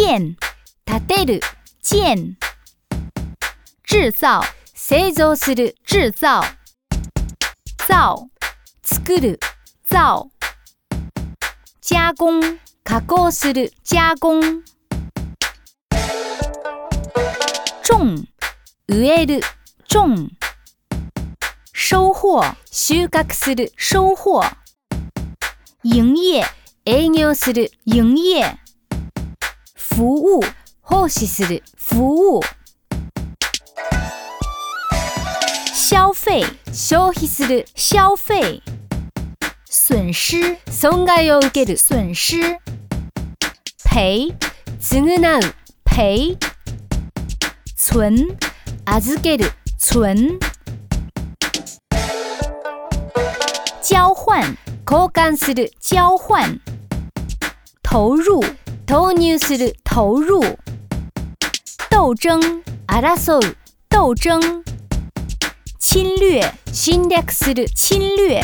建、建てる、建。制造、製造する、制造。造、作る、造。加工、加工する、加工。種、植える、種。收穫、収穫する、收穫。营業、営業する、营業。服务，奉仕する，服务；消费，消費する，消费；损失，損害を受ける，损失；赔，償う、赔；存，預ける、存；交换，交換する、交换；投入。投入する投入。斗争争う索，斗争。侵略侵略是的，侵略。